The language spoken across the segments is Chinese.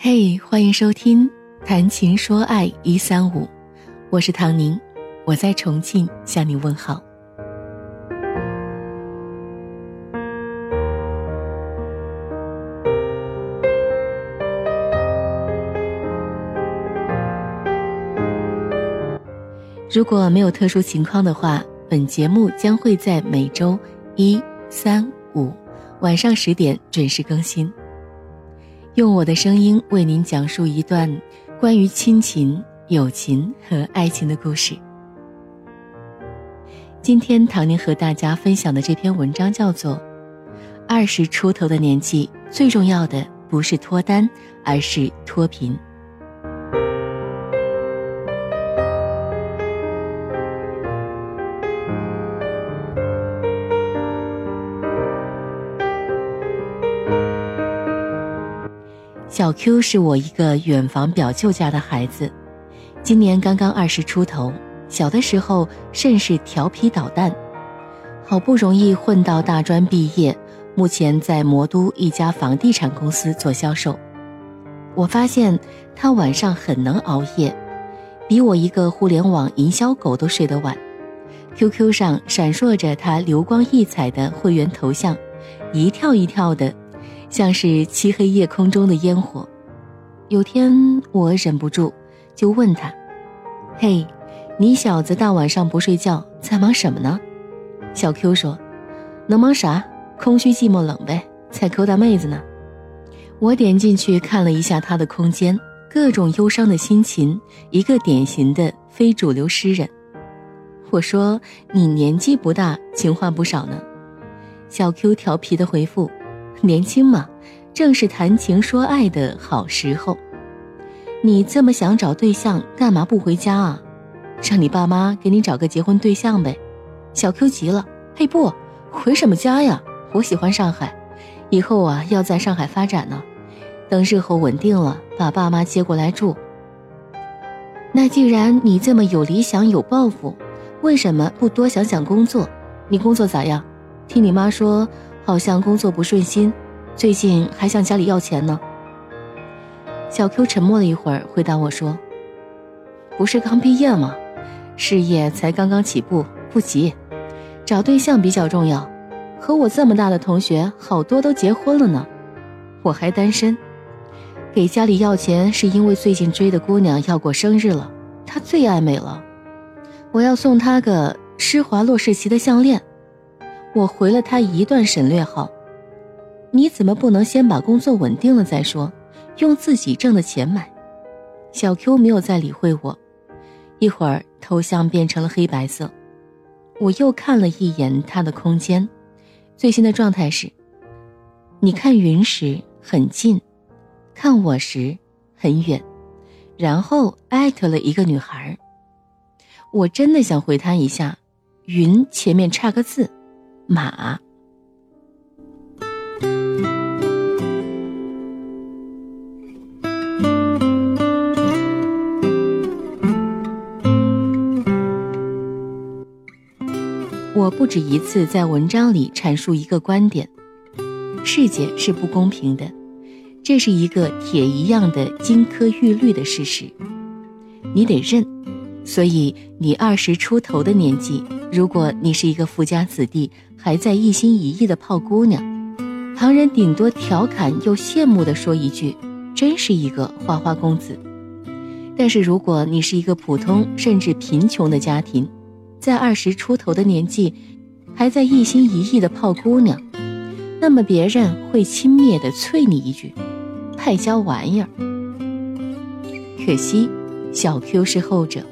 嘿，欢迎收听《谈情说爱一三五》，我是唐宁，我在重庆向你问好。如果没有特殊情况的话，本节目将会在每周一、三、五晚上十点准时更新。用我的声音为您讲述一段关于亲情、友情和爱情的故事。今天唐宁和大家分享的这篇文章叫做《二十出头的年纪，最重要的不是脱单，而是脱贫》。小 Q 是我一个远房表舅家的孩子，今年刚刚二十出头。小的时候甚是调皮捣蛋，好不容易混到大专毕业，目前在魔都一家房地产公司做销售。我发现他晚上很能熬夜，比我一个互联网营销狗都睡得晚。QQ 上闪烁着他流光溢彩的会员头像，一跳一跳的。像是漆黑夜空中的烟火。有天我忍不住，就问他：“嘿，你小子大晚上不睡觉，在忙什么呢？”小 Q 说：“能忙啥？空虚寂寞冷呗，在勾搭妹子呢。”我点进去看了一下他的空间，各种忧伤的心情，一个典型的非主流诗人。我说：“你年纪不大，情话不少呢。”小 Q 调皮的回复。年轻嘛，正是谈情说爱的好时候。你这么想找对象，干嘛不回家啊？让你爸妈给你找个结婚对象呗。小 Q 急了，嘿不，回什么家呀？我喜欢上海，以后啊要在上海发展呢。等日后稳定了，把爸妈接过来住。那既然你这么有理想有抱负，为什么不多想想工作？你工作咋样？听你妈说。好像工作不顺心，最近还向家里要钱呢。小 Q 沉默了一会儿，回答我说：“不是刚毕业吗？事业才刚刚起步，不急，找对象比较重要。和我这么大的同学，好多都结婚了呢，我还单身。给家里要钱是因为最近追的姑娘要过生日了，她最爱美了，我要送她个施华洛世奇的项链。”我回了他一段省略号，你怎么不能先把工作稳定了再说？用自己挣的钱买。小 Q 没有再理会我，一会儿头像变成了黑白色。我又看了一眼他的空间，最新的状态是：你看云时很近，看我时很远，然后艾特了一个女孩。我真的想回他一下，云前面差个字。马，我不止一次在文章里阐述一个观点：世界是不公平的，这是一个铁一样的金科玉律的事实，你得认。所以，你二十出头的年纪。如果你是一个富家子弟，还在一心一意的泡姑娘，旁人顶多调侃又羡慕的说一句：“真是一个花花公子。”但是如果你是一个普通甚至贫穷的家庭，在二十出头的年纪，还在一心一意的泡姑娘，那么别人会轻蔑的啐你一句：“败家玩意儿。”可惜，小 Q 是后者。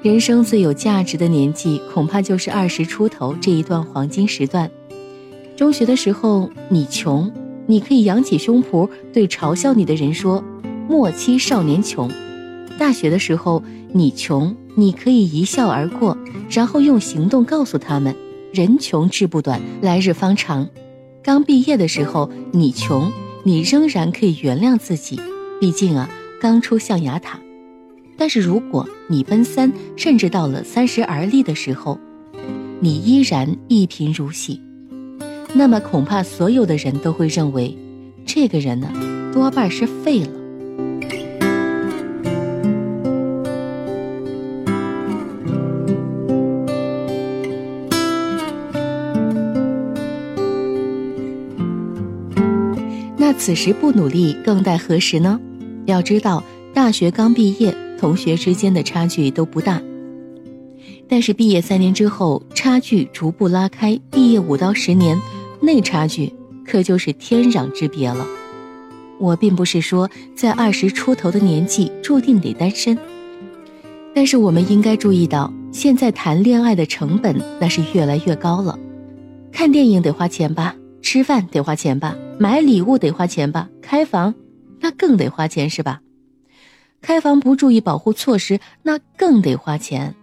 人生最有价值的年纪，恐怕就是二十出头这一段黄金时段。中学的时候，你穷，你可以扬起胸脯对嘲笑你的人说：“莫欺少年穷。”大学的时候，你穷，你可以一笑而过，然后用行动告诉他们：“人穷志不短，来日方长。”刚毕业的时候，你穷，你仍然可以原谅自己，毕竟啊，刚出象牙塔。但是如果你奔三，甚至到了三十而立的时候，你依然一贫如洗，那么恐怕所有的人都会认为，这个人呢，多半是废了。那此时不努力，更待何时呢？要知道，大学刚毕业，同学之间的差距都不大。但是毕业三年之后，差距逐步拉开；毕业五到十年，那差距可就是天壤之别了。我并不是说在二十出头的年纪注定得单身，但是我们应该注意到，现在谈恋爱的成本那是越来越高了。看电影得花钱吧，吃饭得花钱吧，买礼物得花钱吧，开房那更得花钱是吧？开房不注意保护措施，那更得花钱。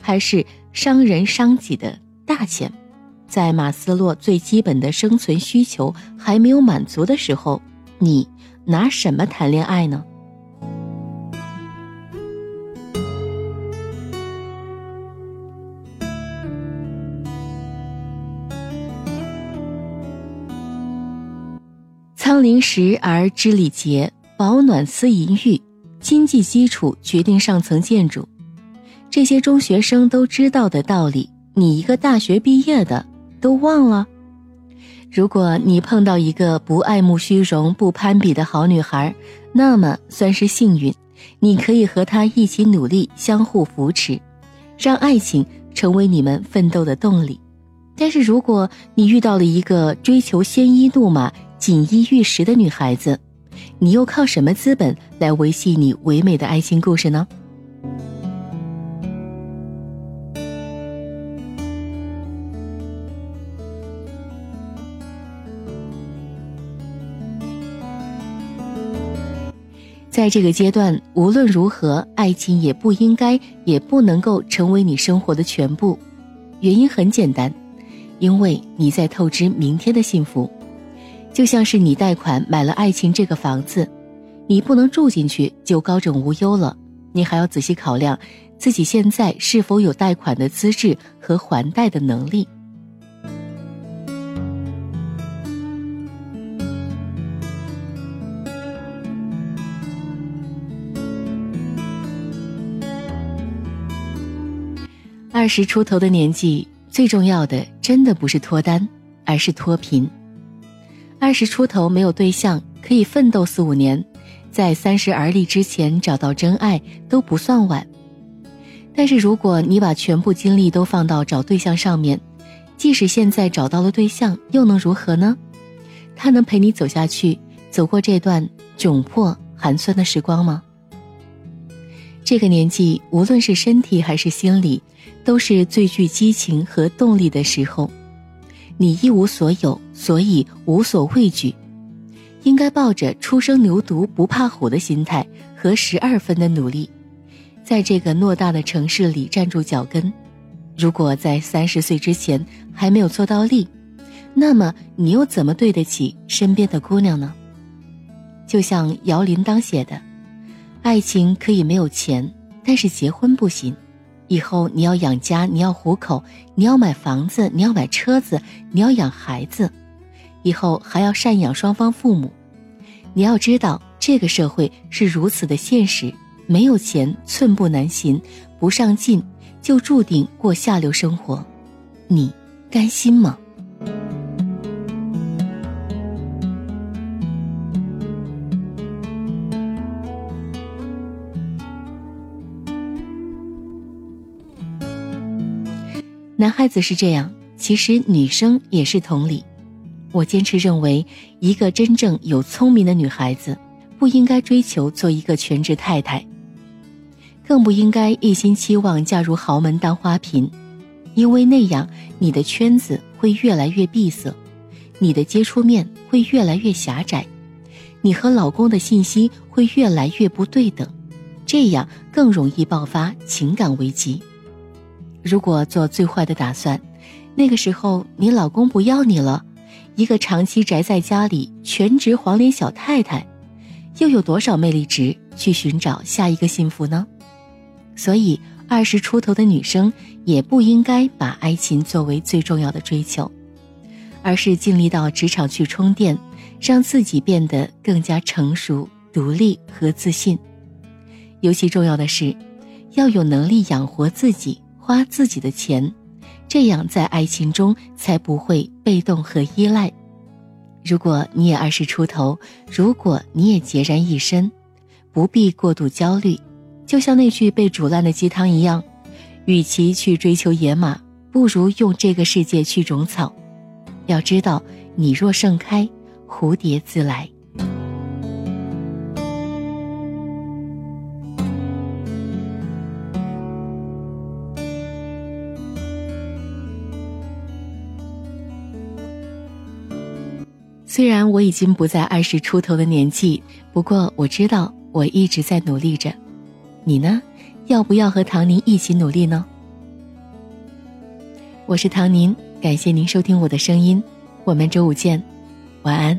还是伤人伤己的大钱，在马斯洛最基本的生存需求还没有满足的时候，你拿什么谈恋爱呢？仓廪实而知礼节，保暖思淫欲，经济基础决定上层建筑。这些中学生都知道的道理，你一个大学毕业的都忘了。如果你碰到一个不爱慕虚荣、不攀比的好女孩，那么算是幸运，你可以和她一起努力，相互扶持，让爱情成为你们奋斗的动力。但是如果你遇到了一个追求鲜衣怒马、锦衣玉食的女孩子，你又靠什么资本来维系你唯美的爱情故事呢？在这个阶段，无论如何，爱情也不应该，也不能够成为你生活的全部。原因很简单，因为你在透支明天的幸福，就像是你贷款买了爱情这个房子，你不能住进去就高枕无忧了，你还要仔细考量自己现在是否有贷款的资质和还贷的能力。二十出头的年纪，最重要的真的不是脱单，而是脱贫。二十出头没有对象，可以奋斗四五年，在三十而立之前找到真爱都不算晚。但是如果你把全部精力都放到找对象上面，即使现在找到了对象，又能如何呢？他能陪你走下去，走过这段窘迫寒酸的时光吗？这个年纪，无论是身体还是心理，都是最具激情和动力的时候。你一无所有，所以无所畏惧，应该抱着初生牛犊不怕虎的心态和十二分的努力，在这个偌大的城市里站住脚跟。如果在三十岁之前还没有做到力，那么你又怎么对得起身边的姑娘呢？就像姚铃铛写的。爱情可以没有钱，但是结婚不行。以后你要养家，你要糊口，你要买房子，你要买车子，你要养孩子，以后还要赡养双方父母。你要知道，这个社会是如此的现实，没有钱寸步难行，不上进就注定过下流生活。你甘心吗？孩子是这样，其实女生也是同理。我坚持认为，一个真正有聪明的女孩子，不应该追求做一个全职太太，更不应该一心期望嫁入豪门当花瓶，因为那样你的圈子会越来越闭塞，你的接触面会越来越狭窄，你和老公的信息会越来越不对等，这样更容易爆发情感危机。如果做最坏的打算，那个时候你老公不要你了，一个长期宅在家里全职黄脸小太太，又有多少魅力值去寻找下一个幸福呢？所以二十出头的女生也不应该把爱情作为最重要的追求，而是尽力到职场去充电，让自己变得更加成熟、独立和自信。尤其重要的是，要有能力养活自己，花自己的钱，这样在爱情中才不会被动和依赖。如果你也二十出头，如果你也孑然一身，不必过度焦虑。就像那句被煮烂的鸡汤一样，与其去追求野马，不如用这个世界去种草。要知道，你若盛开，蝴蝶自来。虽然我已经不在二十出头的年纪，不过我知道我一直在努力着。你呢？要不要和唐宁一起努力呢？我是唐宁，感谢您收听我的声音，我们周五见，晚安。